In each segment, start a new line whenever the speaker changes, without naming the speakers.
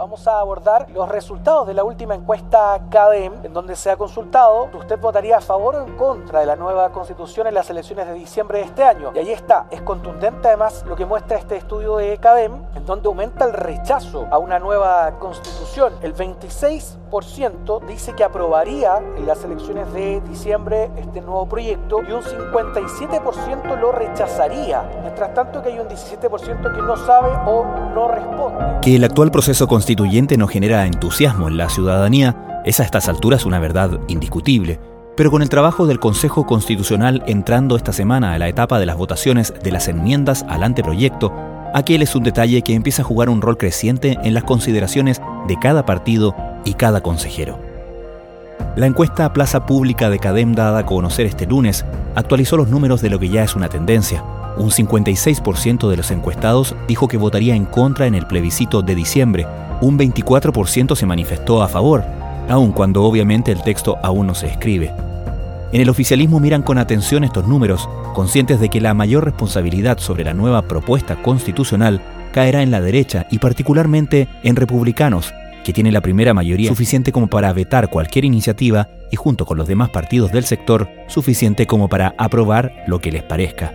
vamos a abordar los resultados de la última encuesta CADEM, en donde se ha consultado si usted votaría a favor o en contra de la nueva constitución en las elecciones de diciembre de este año. Y ahí está, es contundente además lo que muestra este estudio de CADEM, en donde aumenta el rechazo a una nueva constitución. El 26% dice que aprobaría en las elecciones de diciembre este nuevo proyecto y un 57% lo rechazaría. Mientras tanto que hay un 17% que no sabe o no responde.
Que el actual proceso constituyente no genera entusiasmo en la ciudadanía es a estas alturas una verdad indiscutible. Pero con el trabajo del Consejo Constitucional entrando esta semana a la etapa de las votaciones de las enmiendas al anteproyecto, aquel es un detalle que empieza a jugar un rol creciente en las consideraciones de cada partido y cada consejero. La encuesta Plaza Pública de Cadem dada a conocer este lunes actualizó los números de lo que ya es una tendencia. Un 56% de los encuestados dijo que votaría en contra en el plebiscito de diciembre, un 24% se manifestó a favor, aun cuando obviamente el texto aún no se escribe. En el oficialismo miran con atención estos números, conscientes de que la mayor responsabilidad sobre la nueva propuesta constitucional caerá en la derecha y particularmente en republicanos, que tiene la primera mayoría suficiente como para vetar cualquier iniciativa y junto con los demás partidos del sector suficiente como para aprobar lo que les parezca.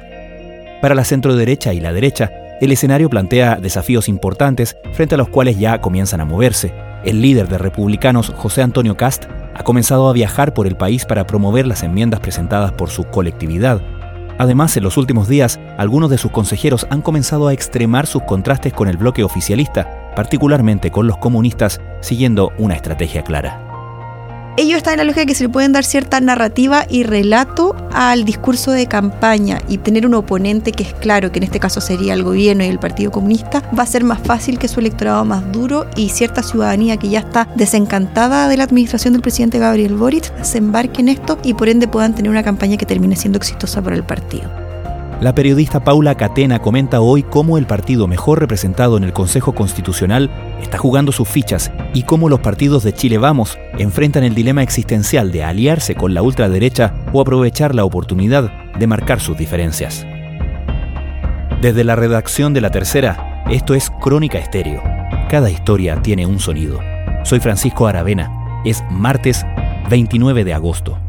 Para la centro derecha y la derecha, el escenario plantea desafíos importantes frente a los cuales ya comienzan a moverse. El líder de republicanos, José Antonio Cast, ha comenzado a viajar por el país para promover las enmiendas presentadas por su colectividad. Además, en los últimos días, algunos de sus consejeros han comenzado a extremar sus contrastes con el bloque oficialista, particularmente con los comunistas, siguiendo una estrategia clara
ellos están en la lógica que se le pueden dar cierta narrativa y relato al discurso de campaña y tener un oponente que es claro, que en este caso sería el gobierno y el Partido Comunista, va a ser más fácil que su electorado más duro y cierta ciudadanía que ya está desencantada de la administración del presidente Gabriel Boric se embarque en esto y por ende puedan tener una campaña que termine siendo exitosa para el partido.
La periodista Paula Catena comenta hoy cómo el partido mejor representado en el Consejo Constitucional está jugando sus fichas y cómo los partidos de Chile Vamos enfrentan el dilema existencial de aliarse con la ultraderecha o aprovechar la oportunidad de marcar sus diferencias. Desde la redacción de La Tercera, esto es Crónica Estéreo. Cada historia tiene un sonido. Soy Francisco Aravena. Es martes 29 de agosto.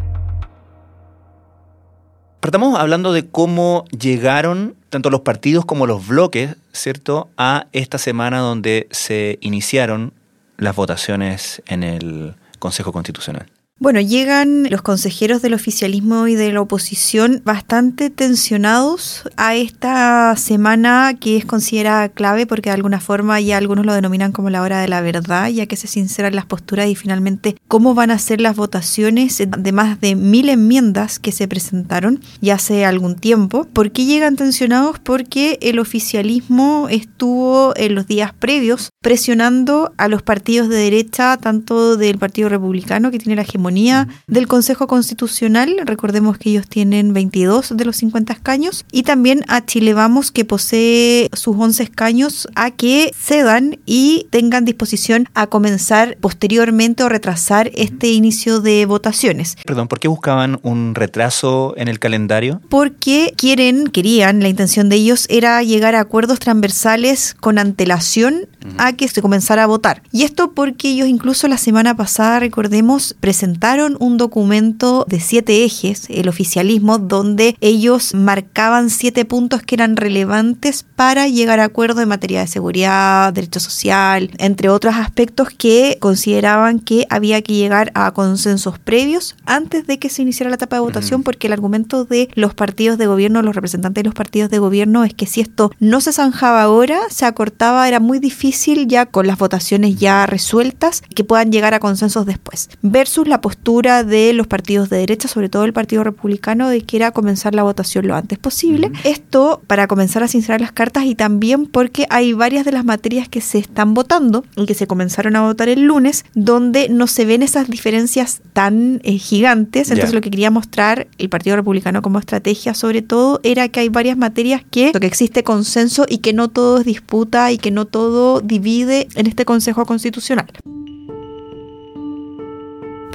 Partamos hablando de cómo llegaron tanto los partidos como los bloques, ¿cierto?, a esta semana donde se iniciaron las votaciones en el Consejo Constitucional.
Bueno, llegan los consejeros del oficialismo y de la oposición bastante tensionados a esta semana que es considerada clave porque de alguna forma ya algunos lo denominan como la hora de la verdad, ya que se sinceran las posturas y finalmente cómo van a ser las votaciones de más de mil enmiendas que se presentaron ya hace algún tiempo. ¿Por qué llegan tensionados? Porque el oficialismo estuvo en los días previos presionando a los partidos de derecha, tanto del Partido Republicano que tiene la hegemonía del Consejo Constitucional. Recordemos que ellos tienen 22 de los 50 escaños. Y también a Chile Vamos, que posee sus 11 escaños, a que cedan y tengan disposición a comenzar posteriormente o retrasar este inicio de votaciones.
Perdón, ¿por qué buscaban un retraso en el calendario?
Porque quieren, querían, la intención de ellos era llegar a acuerdos transversales con antelación a que se comenzara a votar. Y esto porque ellos incluso la semana pasada, recordemos, presentaron un documento de siete ejes, el oficialismo, donde ellos marcaban siete puntos que eran relevantes para llegar a acuerdos en materia de seguridad, derecho social, entre otros aspectos que consideraban que había que llegar a consensos previos antes de que se iniciara la etapa de votación, porque el argumento de los partidos de gobierno, los representantes de los partidos de gobierno, es que si esto no se zanjaba ahora, se acortaba, era muy difícil ya con las votaciones ya resueltas que puedan llegar a consensos después. Versus la postura de los partidos de derecha, sobre todo el Partido Republicano, de que era comenzar la votación lo antes posible. Esto para comenzar a sincerar las cartas y también porque hay varias de las materias que se están votando y que se comenzaron a votar el lunes, donde no se ven esas diferencias tan eh, gigantes. Entonces lo que quería mostrar el Partido Republicano como estrategia sobre todo era que hay varias materias que, que existe consenso y que no todo es disputa y que no todo divide en este Consejo Constitucional.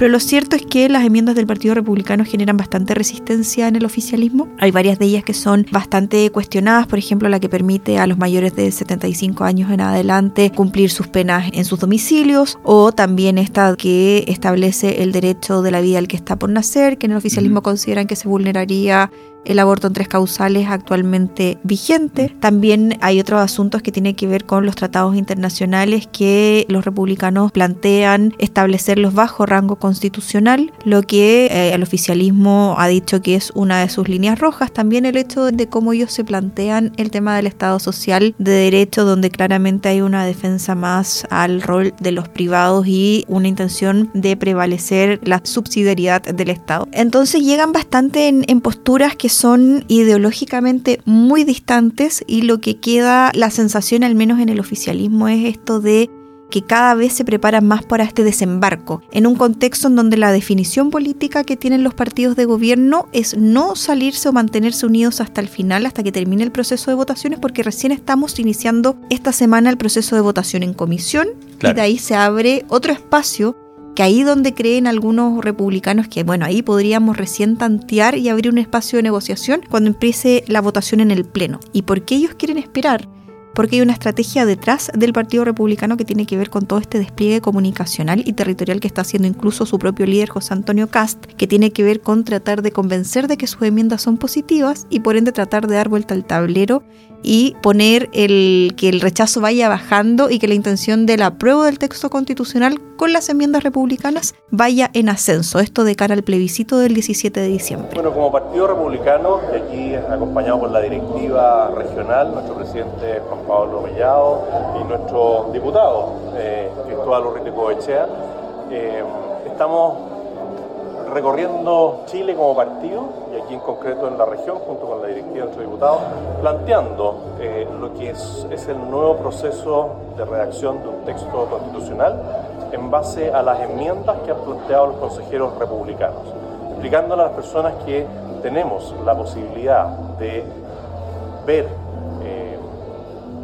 pero lo cierto es que las enmiendas del Partido Republicano generan bastante resistencia en el oficialismo. Hay varias de ellas que son bastante cuestionadas, por ejemplo, la que permite a los mayores de 75 años en adelante cumplir sus penas en sus domicilios, o también esta que establece el derecho de la vida al que está por nacer, que en el oficialismo consideran que se vulneraría el aborto en tres causales actualmente vigente. También hay otros asuntos que tienen que ver con los tratados internacionales que los republicanos plantean establecerlos bajo rango constitucional, lo que eh, el oficialismo ha dicho que es una de sus líneas rojas. También el hecho de cómo ellos se plantean el tema del Estado social de derecho, donde claramente hay una defensa más al rol de los privados y una intención de prevalecer la subsidiariedad del Estado. Entonces llegan bastante en, en posturas que son ideológicamente muy distantes y lo que queda, la sensación al menos en el oficialismo es esto de que cada vez se preparan más para este desembarco, en un contexto en donde la definición política que tienen los partidos de gobierno es no salirse o mantenerse unidos hasta el final, hasta que termine el proceso de votaciones, porque recién estamos iniciando esta semana el proceso de votación en comisión y de ahí se abre otro espacio que ahí donde creen algunos republicanos que, bueno, ahí podríamos recién tantear y abrir un espacio de negociación cuando empiece la votación en el Pleno. ¿Y por qué ellos quieren esperar? Porque hay una estrategia detrás del Partido Republicano que tiene que ver con todo este despliegue comunicacional y territorial que está haciendo incluso su propio líder José Antonio Cast, que tiene que ver con tratar de convencer de que sus enmiendas son positivas y por ende tratar de dar vuelta al tablero y poner el que el rechazo vaya bajando y que la intención del apruebo del texto constitucional con las enmiendas republicanas vaya en ascenso. Esto de cara al plebiscito del 17 de diciembre.
Bueno, como Partido Republicano, y aquí acompañado por la directiva regional, nuestro presidente Juan Pablo Mellado y nuestro diputado eh, Cristóbal Urrite Coechea, eh, estamos recorriendo Chile como partido, y aquí en concreto en la región, junto con la directiva de nuestro diputado, planteando eh, lo que es, es, el nuevo proceso de redacción de un texto constitucional en base a las enmiendas que han planteado los consejeros republicanos, explicándole a las personas que tenemos la posibilidad de ver eh,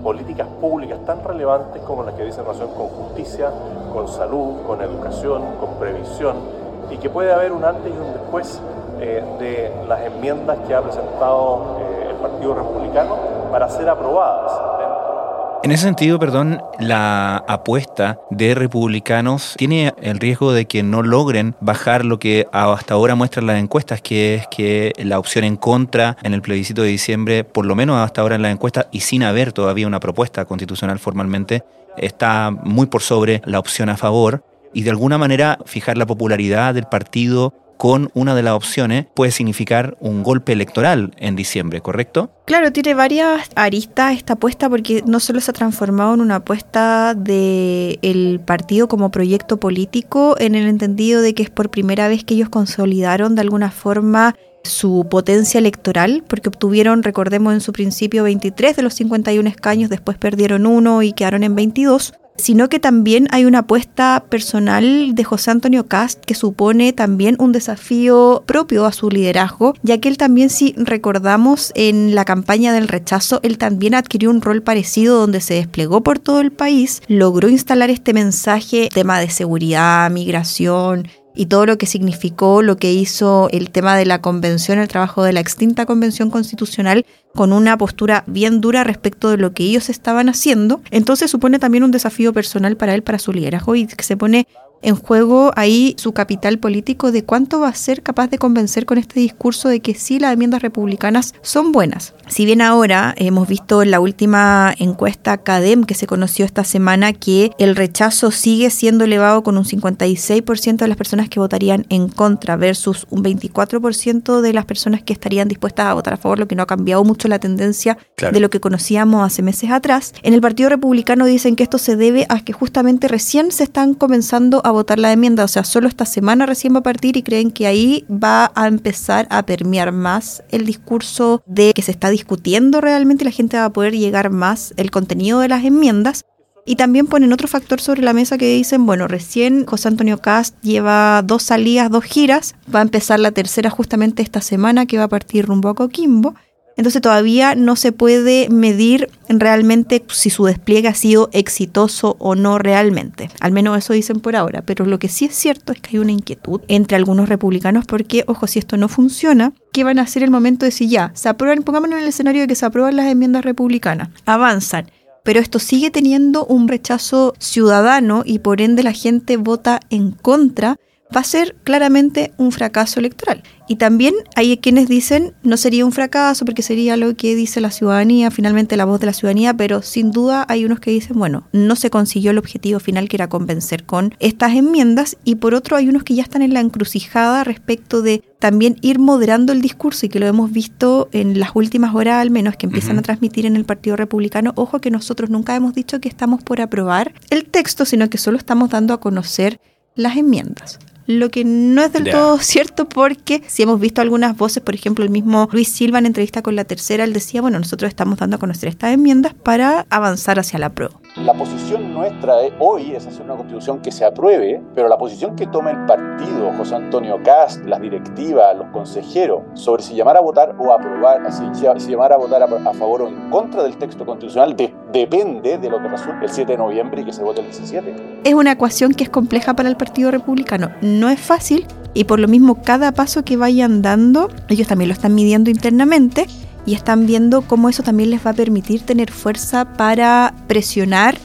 políticas públicas tan relevantes como las que dicen relación con justicia, con salud, con educación, con previsión, y que puede haber un antes y un después eh, de las enmiendas que ha presentado eh, el Partido Republicano para ser aprobadas.
En ese sentido, perdón, la apuesta de republicanos tiene el riesgo de que no logren bajar lo que hasta ahora muestran las encuestas, que es que la opción en contra en el plebiscito de diciembre, por lo menos hasta ahora en las encuestas y sin haber todavía una propuesta constitucional formalmente, está muy por sobre la opción a favor y de alguna manera fijar la popularidad del partido con una de las opciones puede significar un golpe electoral en diciembre, ¿correcto?
Claro, tiene varias aristas esta apuesta porque no solo se ha transformado en una apuesta del partido como proyecto político en el entendido de que es por primera vez que ellos consolidaron de alguna forma su potencia electoral, porque obtuvieron, recordemos en su principio, 23 de los 51 escaños, después perdieron uno y quedaron en 22 sino que también hay una apuesta personal de José Antonio Cast que supone también un desafío propio a su liderazgo, ya que él también, si recordamos en la campaña del rechazo, él también adquirió un rol parecido donde se desplegó por todo el país, logró instalar este mensaje, tema de seguridad, migración, y todo lo que significó lo que hizo el tema de la convención, el trabajo de la extinta convención constitucional, con una postura bien dura respecto de lo que ellos estaban haciendo. Entonces supone también un desafío personal para él, para su liderazgo, y que se pone en juego ahí su capital político de cuánto va a ser capaz de convencer con este discurso de que sí las enmiendas republicanas son buenas. Si bien ahora hemos visto en la última encuesta CADEM que se conoció esta semana que el rechazo sigue siendo elevado con un 56% de las personas que votarían en contra versus un 24% de las personas que estarían dispuestas a votar a favor, lo que no ha cambiado mucho la tendencia de lo que conocíamos hace meses atrás. En el Partido Republicano dicen que esto se debe a que justamente recién se están comenzando a votar la enmienda, o sea, solo esta semana recién va a partir y creen que ahí va a empezar a permear más el discurso de que se está discutiendo realmente la gente va a poder llegar más el contenido de las enmiendas. Y también ponen otro factor sobre la mesa que dicen, bueno, recién José Antonio Cast lleva dos salidas, dos giras, va a empezar la tercera justamente esta semana que va a partir rumbo a Coquimbo. Entonces todavía no se puede medir realmente si su despliegue ha sido exitoso o no realmente. Al menos eso dicen por ahora, pero lo que sí es cierto es que hay una inquietud entre algunos republicanos porque, ojo, si esto no funciona, ¿qué van a hacer el momento de si ya se aprueban, pongámonos en el escenario de que se aprueban las enmiendas republicanas, avanzan. Pero esto sigue teniendo un rechazo ciudadano y por ende la gente vota en contra, va a ser claramente un fracaso electoral. Y también hay quienes dicen no sería un fracaso porque sería lo que dice la ciudadanía, finalmente la voz de la ciudadanía, pero sin duda hay unos que dicen, bueno, no se consiguió el objetivo final que era convencer con estas enmiendas y por otro hay unos que ya están en la encrucijada respecto de también ir moderando el discurso y que lo hemos visto en las últimas horas al menos que empiezan a transmitir en el Partido Republicano, ojo que nosotros nunca hemos dicho que estamos por aprobar el texto, sino que solo estamos dando a conocer las enmiendas lo que no es del todo cierto porque si hemos visto algunas voces, por ejemplo, el mismo Luis Silva en entrevista con la tercera, él decía, bueno, nosotros estamos dando a conocer estas enmiendas para avanzar hacia la prueba.
La posición nuestra hoy es hacer una constitución que se apruebe, pero la posición que toma el partido, José Antonio Cast, las directivas, los consejeros, sobre si llamar a votar o aprobar, si, llamar a votar a, favor o en contra del texto constitucional, depende de lo que resulte el 7 de noviembre y que se vote el 17.
Es una ecuación que es compleja para el Partido Republicano. No es fácil y por lo mismo cada paso que vayan dando, ellos también lo están midiendo internamente y están viendo cómo eso también les va a permitir tener fuerza para presionar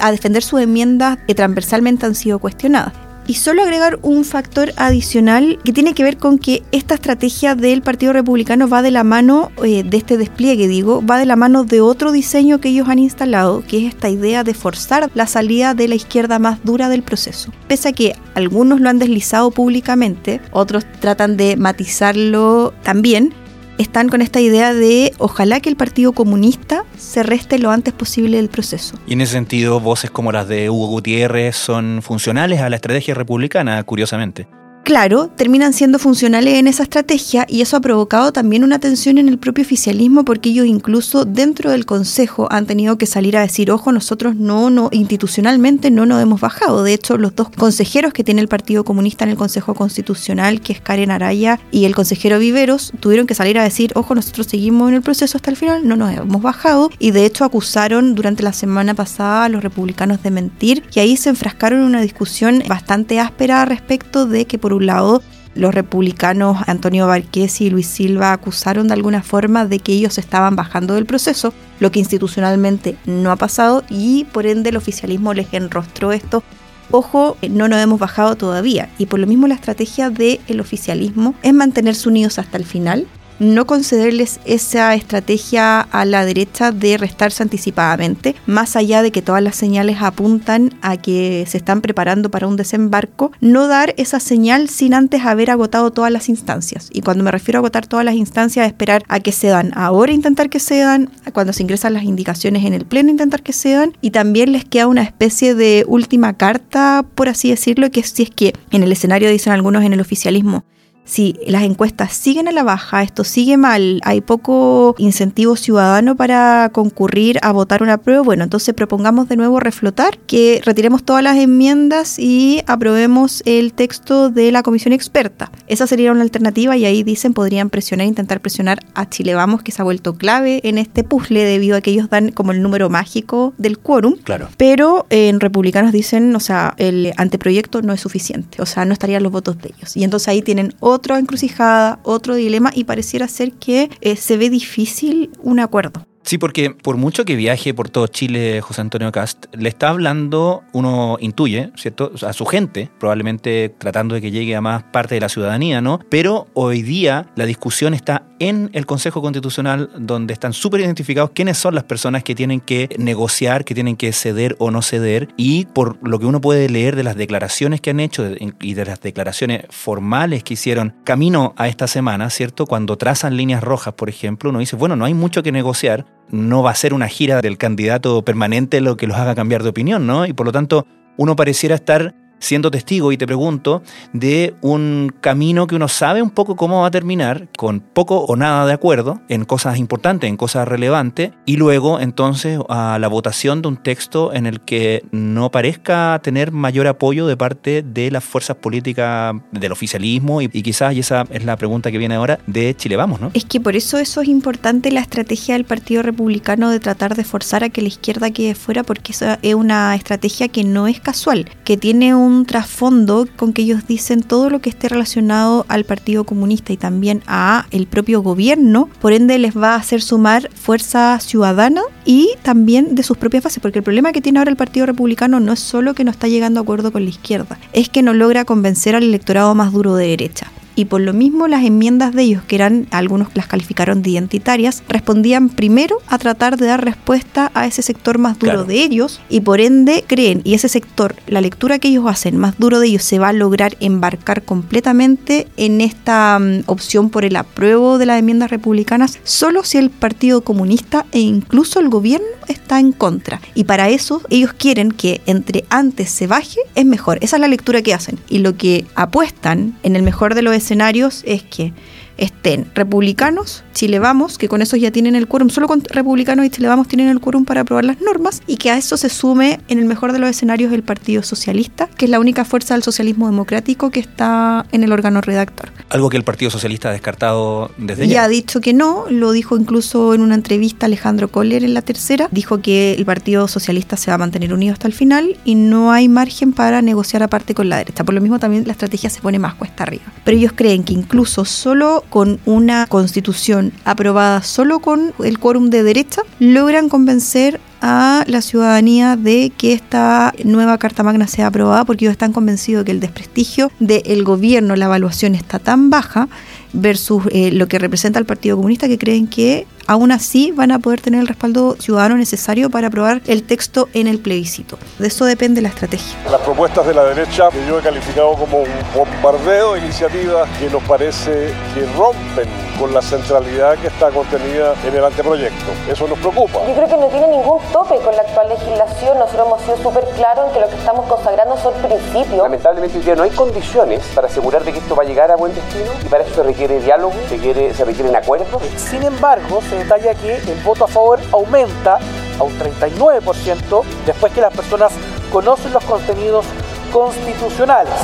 a defender sus enmiendas que transversalmente han sido cuestionadas. Y solo agregar un factor adicional que tiene que ver con que esta estrategia del Partido Republicano va de la mano eh, de este despliegue, digo, va de la mano de otro diseño que ellos han instalado, que es esta idea de forzar la salida de la izquierda más dura del proceso. Pese a que algunos lo han deslizado públicamente, otros tratan de matizarlo también, están con esta idea de ojalá que el Partido Comunista se reste lo antes posible del proceso.
Y en ese sentido, voces como las de Hugo Gutiérrez son funcionales a la estrategia republicana, curiosamente
claro, terminan siendo funcionales en esa estrategia y eso ha provocado también una tensión en el propio oficialismo porque ellos incluso dentro del Consejo han tenido que salir a decir, ojo, nosotros no, no, institucionalmente no nos hemos bajado. De hecho, los dos consejeros que tiene el Partido Comunista en el Consejo Constitucional, que es Karen Araya y el consejero Viveros, tuvieron que salir a decir, ojo, nosotros seguimos en el proceso hasta el final, no nos hemos bajado y de hecho acusaron durante la semana pasada a los republicanos de mentir y ahí se enfrascaron en una discusión bastante áspera respecto de que por un lado, los republicanos Antonio Barquesi y Luis Silva acusaron de alguna forma de que ellos estaban bajando del proceso, lo que institucionalmente no ha pasado y por ende el oficialismo les enrostró esto. Ojo, no nos hemos bajado todavía y por lo mismo la estrategia del oficialismo es mantenerse unidos hasta el final no concederles esa estrategia a la derecha de restarse anticipadamente, más allá de que todas las señales apuntan a que se están preparando para un desembarco, no dar esa señal sin antes haber agotado todas las instancias. Y cuando me refiero a agotar todas las instancias, esperar a que se dan ahora intentar que se dan, cuando se ingresan las indicaciones en el pleno intentar que se dan, y también les queda una especie de última carta, por así decirlo, que si es que en el escenario dicen algunos en el oficialismo, si las encuestas siguen a la baja, esto sigue mal, hay poco incentivo ciudadano para concurrir a votar una prueba, bueno, entonces propongamos de nuevo reflotar, que retiremos todas las enmiendas y aprobemos el texto de la comisión experta. Esa sería una alternativa y ahí dicen podrían presionar, intentar presionar a Chile Vamos, que se ha vuelto clave en este puzzle debido a que ellos dan como el número mágico del quórum.
Claro.
Pero en republicanos dicen, o sea, el anteproyecto no es suficiente, o sea, no estarían los votos de ellos. Y entonces ahí tienen otro otra encrucijada, otro dilema y pareciera ser que eh, se ve difícil un acuerdo.
Sí, porque por mucho que viaje por todo Chile José Antonio Cast, le está hablando, uno intuye, ¿cierto? A su gente, probablemente tratando de que llegue a más parte de la ciudadanía, ¿no? Pero hoy día la discusión está en el Consejo Constitucional, donde están súper identificados quiénes son las personas que tienen que negociar, que tienen que ceder o no ceder, y por lo que uno puede leer de las declaraciones que han hecho y de las declaraciones formales que hicieron camino a esta semana, ¿cierto? Cuando trazan líneas rojas, por ejemplo, uno dice, bueno, no hay mucho que negociar, no va a ser una gira del candidato permanente lo que los haga cambiar de opinión, ¿no? Y por lo tanto, uno pareciera estar siendo testigo, y te pregunto, de un camino que uno sabe un poco cómo va a terminar, con poco o nada de acuerdo en cosas importantes, en cosas relevantes, y luego entonces a la votación de un texto en el que no parezca tener mayor apoyo de parte de las fuerzas políticas del oficialismo y, quizás, y esa es la pregunta que viene ahora, de Chile Vamos, ¿no?
Es que por eso eso es importante la estrategia del Partido Republicano de tratar de forzar a que la izquierda quede fuera, porque esa es una estrategia que no es casual, que tiene un trasfondo con que ellos dicen todo lo que esté relacionado al Partido Comunista y también a el propio gobierno, por ende les va a hacer sumar fuerza ciudadana y también de sus propias bases, porque el problema que tiene ahora el Partido Republicano no es solo que no está llegando a acuerdo con la izquierda, es que no logra convencer al electorado más duro de derecha y por lo mismo las enmiendas de ellos, que eran, algunos las calificaron de identitarias, respondían primero a tratar de dar respuesta a ese sector más duro de ellos y por ende creen, y ese sector, la lectura que ellos hacen más duro de ellos se va a lograr embarcar completamente en esta mm, opción por el apruebo de las enmiendas republicanas, solo si el Partido Comunista e incluso el gobierno está en contra. Y para eso ellos quieren que entre antes se baje, es mejor. Esa es la lectura que hacen. Y lo que apuestan en el mejor de los escenarios es que estén republicanos, Chile Vamos, que con eso ya tienen el quórum, solo con republicanos y Chile Vamos tienen el quórum para aprobar las normas, y que a eso se sume, en el mejor de los escenarios, el Partido Socialista, que es la única fuerza del socialismo democrático que está en el órgano redactor.
Algo que el Partido Socialista ha descartado desde
ya.
Ya
ha dicho que no, lo dijo incluso en una entrevista Alejandro Kohler en la tercera, dijo que el Partido Socialista se va a mantener unido hasta el final y no hay margen para negociar aparte con la derecha. Por lo mismo también la estrategia se pone más cuesta arriba. Pero ellos creen que incluso solo con una constitución aprobada solo con el quórum de derecha, logran convencer a la ciudadanía de que esta nueva Carta Magna sea aprobada porque ellos están convencidos de que el desprestigio del gobierno, la evaluación está tan baja versus eh, lo que representa el Partido Comunista que creen que aún así van a poder tener el respaldo ciudadano necesario para aprobar el texto en el plebiscito. De eso depende la estrategia.
Las propuestas de la derecha que yo he calificado como un bombardeo de iniciativas que nos parece que rompen con la centralidad que está contenida en el anteproyecto. Eso nos preocupa.
Yo creo que no tiene ningún tope con la actual legislación. Nosotros hemos sido súper claros en que lo que estamos consagrando son principios.
Lamentablemente hoy día no hay condiciones para asegurar de que esto va a llegar a buen destino y para eso se requiere diálogo, se, requiere, se requieren acuerdos.
Sin embargo, se detalla que el voto a favor aumenta a un 39% después que las personas conocen los contenidos constitucionales.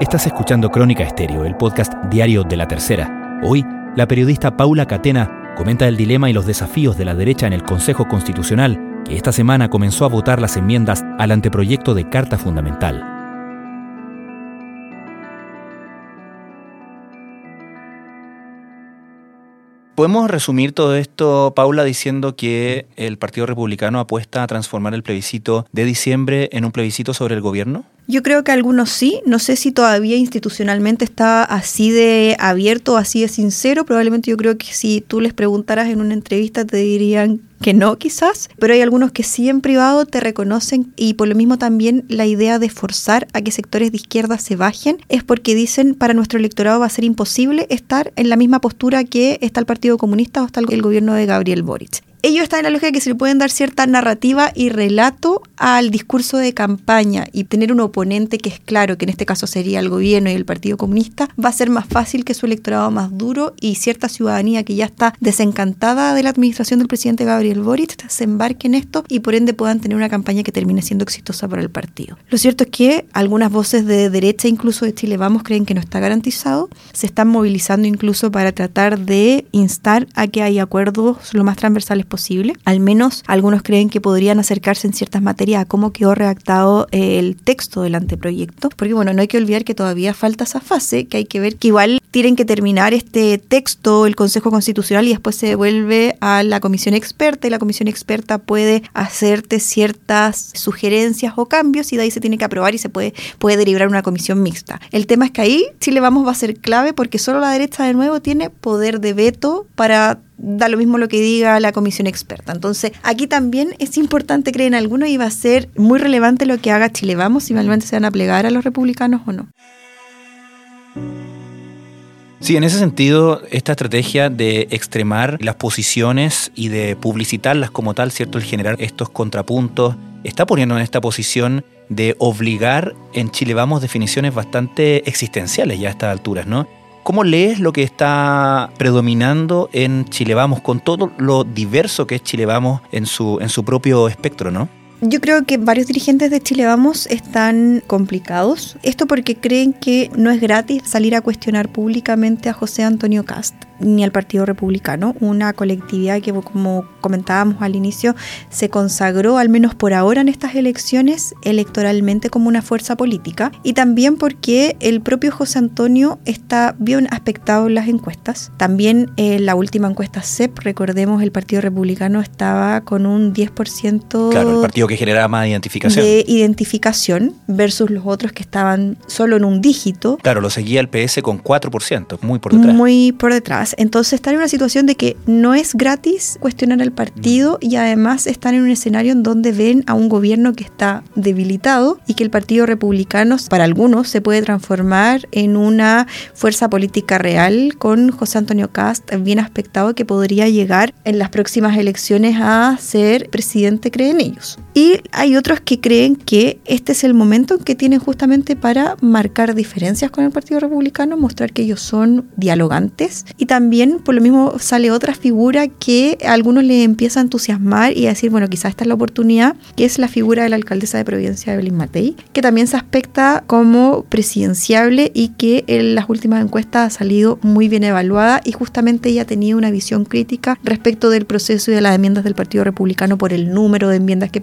Estás escuchando Crónica Estéreo, el podcast diario de la tercera. Hoy, la periodista Paula Catena comenta el dilema y los desafíos de la derecha en el Consejo Constitucional, que esta semana comenzó a votar las enmiendas al anteproyecto de Carta Fundamental. ¿Podemos resumir todo esto, Paula, diciendo que el Partido Republicano apuesta a transformar el plebiscito de diciembre en un plebiscito sobre el gobierno?
Yo creo que algunos sí, no sé si todavía institucionalmente está así de abierto, así de sincero, probablemente yo creo que si tú les preguntaras en una entrevista te dirían que no quizás, pero hay algunos que sí en privado te reconocen. Y por lo mismo también la idea de forzar a que sectores de izquierda se bajen es porque dicen para nuestro electorado va a ser imposible estar en la misma postura que está el Partido Comunista o está el gobierno de Gabriel Boric ellos están en la lógica que se le pueden dar cierta narrativa y relato al discurso de campaña y tener un oponente que es claro, que en este caso sería el gobierno y el Partido Comunista, va a ser más fácil que su electorado más duro y cierta ciudadanía que ya está desencantada de la administración del presidente Gabriel Boric se embarque en esto y por ende puedan tener una campaña que termine siendo exitosa para el partido. Lo cierto es que algunas voces de derecha, incluso de Chile Vamos, creen que no está garantizado, se están movilizando incluso para tratar de instar a que haya acuerdos lo más transversales posible. Al menos algunos creen que podrían acercarse en ciertas materias a cómo quedó redactado eh, el texto del anteproyecto. Porque bueno, no hay que olvidar que todavía falta esa fase, que hay que ver que igual tienen que terminar este texto el Consejo Constitucional y después se devuelve a la comisión experta y la comisión experta puede hacerte ciertas sugerencias o cambios y de ahí se tiene que aprobar y se puede, puede derivar una comisión mixta. El tema es que ahí Chile Vamos va a ser clave porque solo la derecha de nuevo tiene poder de veto para da lo mismo lo que diga la comisión experta. Entonces, aquí también es importante creer en alguno y va a ser muy relevante lo que haga Chile Vamos, si finalmente se van a plegar a los republicanos o no.
Sí, en ese sentido, esta estrategia de extremar las posiciones y de publicitarlas como tal, ¿cierto? El generar estos contrapuntos está poniendo en esta posición de obligar en Chile Vamos definiciones bastante existenciales ya a estas alturas, ¿no? ¿Cómo lees lo que está predominando en Chile Vamos con todo lo diverso que es Chile Vamos en su, en su propio espectro, ¿no?
Yo creo que varios dirigentes de Chile Vamos están complicados. Esto porque creen que no es gratis salir a cuestionar públicamente a José Antonio Cast ni al Partido Republicano, una colectividad que, como comentábamos al inicio, se consagró, al menos por ahora en estas elecciones, electoralmente como una fuerza política, y también porque el propio José Antonio está bien aspectado en las encuestas. También en la última encuesta CEP, recordemos, el Partido Republicano estaba con un 10%...
Claro, el partido que generaba más identificación.
De identificación versus los otros que estaban solo en un dígito.
Claro, lo seguía el PS con 4%, muy por detrás.
Muy por detrás. Entonces están en una situación de que no es gratis cuestionar al partido y además están en un escenario en donde ven a un gobierno que está debilitado y que el Partido Republicano para algunos se puede transformar en una fuerza política real con José Antonio Cast bien aspectado que podría llegar en las próximas elecciones a ser presidente, creen ellos. Y hay otros que creen que este es el momento en que tienen justamente para marcar diferencias con el Partido Republicano, mostrar que ellos son dialogantes. Y también por lo mismo sale otra figura que a algunos le empieza a entusiasmar y a decir, bueno, quizás esta es la oportunidad, que es la figura de la alcaldesa de Providencia, Evelyn Matei, que también se aspecta como presidenciable y que en las últimas encuestas ha salido muy bien evaluada y justamente ella tenía una visión crítica respecto del proceso y de las enmiendas del Partido Republicano por el número de enmiendas que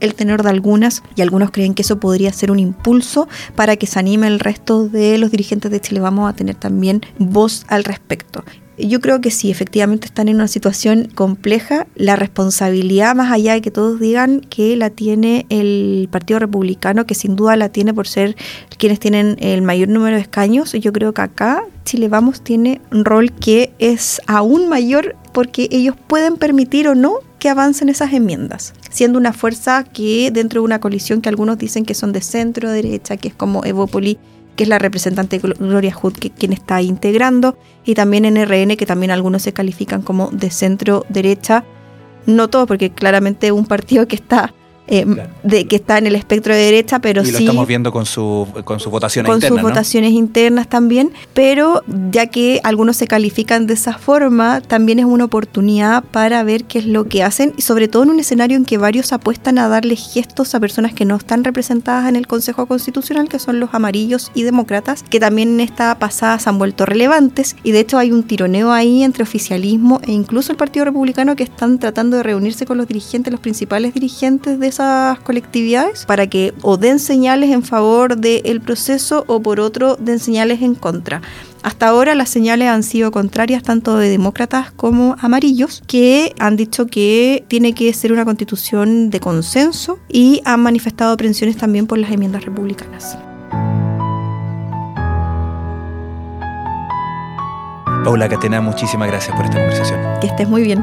el tenor de algunas y algunos creen que eso podría ser un impulso para que se anime el resto de los dirigentes de Chile Vamos a tener también voz al respecto. Yo creo que sí, efectivamente están en una situación compleja. La responsabilidad, más allá de que todos digan que la tiene el Partido Republicano, que sin duda la tiene por ser quienes tienen el mayor número de escaños, yo creo que acá Chile Vamos tiene un rol que es aún mayor porque ellos pueden permitir o no que avancen esas enmiendas, siendo una fuerza que dentro de una coalición que algunos dicen que son de centro derecha, que es como Evópoli que es la representante Gloria Hood, que, quien está integrando, y también NRN, que también algunos se califican como de centro derecha. No todo, porque claramente un partido que está eh, de, que está en el espectro de derecha, pero
y
sí.
lo estamos viendo con, su, con sus votaciones
con
internas.
sus votaciones internas también, pero ya que algunos se califican de esa forma, también es una oportunidad para ver qué es lo que hacen, y sobre todo en un escenario en que varios apuestan a darle gestos a personas que no están representadas en el Consejo Constitucional, que son los amarillos y demócratas, que también en esta pasada se han vuelto relevantes, y de hecho hay un tironeo ahí entre oficialismo e incluso el Partido Republicano que están tratando de reunirse con los dirigentes, los principales dirigentes de esas colectividades para que o den señales en favor del proceso o por otro den señales en contra. Hasta ahora las señales han sido contrarias tanto de demócratas como amarillos, que han dicho que tiene que ser una constitución de consenso y han manifestado aprensiones también por las enmiendas republicanas.
Paula Catena, muchísimas gracias por esta conversación.
Que estés muy bien.